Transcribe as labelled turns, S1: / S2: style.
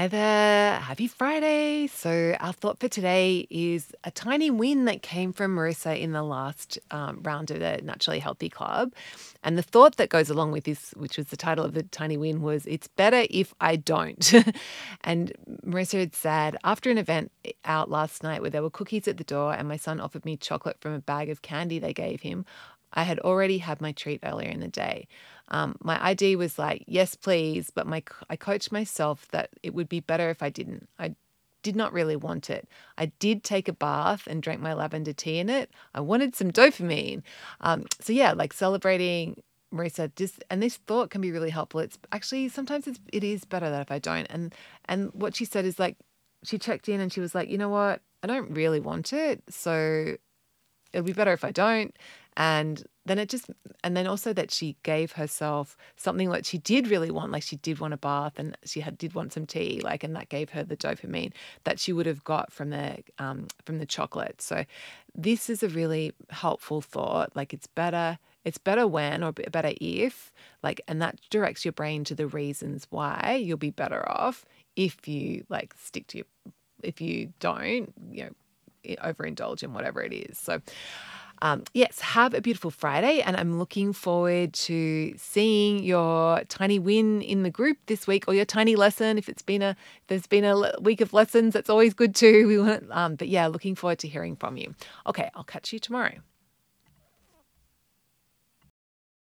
S1: Hi there. Happy Friday. So, our thought for today is a tiny win that came from Marissa in the last um, round of the Naturally Healthy Club. And the thought that goes along with this, which was the title of the tiny win, was It's better if I don't. and Marissa had said, after an event out last night where there were cookies at the door and my son offered me chocolate from a bag of candy they gave him, I had already had my treat earlier in the day. Um, my ID was like, yes, please, but my I coached myself that it would be better if I didn't. I did not really want it. I did take a bath and drank my lavender tea in it. I wanted some dopamine. Um, so yeah, like celebrating Marissa, just and this thought can be really helpful. It's actually sometimes it's it is better that if I don't. And and what she said is like she checked in and she was like, you know what, I don't really want it, so it'll be better if I don't. And then it just, and then also that she gave herself something that she did really want, like she did want a bath and she had did want some tea, like, and that gave her the dopamine that she would have got from the um, from the chocolate. So this is a really helpful thought. Like it's better, it's better when or better if, like, and that directs your brain to the reasons why you'll be better off if you like stick to your, if you don't, you know overindulge in whatever it is. So, um, yes, have a beautiful Friday, and I'm looking forward to seeing your tiny win in the group this week, or your tiny lesson. If it's been a there's been a week of lessons, that's always good too. We want, um, but yeah, looking forward to hearing from you. Okay, I'll catch you tomorrow.